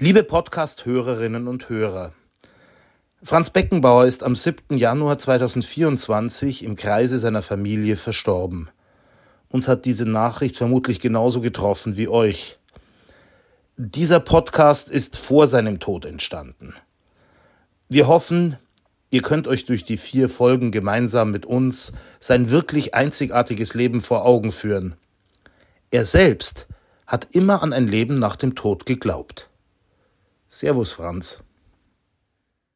Liebe Podcast-Hörerinnen und Hörer, Franz Beckenbauer ist am 7. Januar 2024 im Kreise seiner Familie verstorben. Uns hat diese Nachricht vermutlich genauso getroffen wie euch. Dieser Podcast ist vor seinem Tod entstanden. Wir hoffen, ihr könnt euch durch die vier Folgen gemeinsam mit uns sein wirklich einzigartiges Leben vor Augen führen. Er selbst hat immer an ein Leben nach dem Tod geglaubt. Servus, Franz.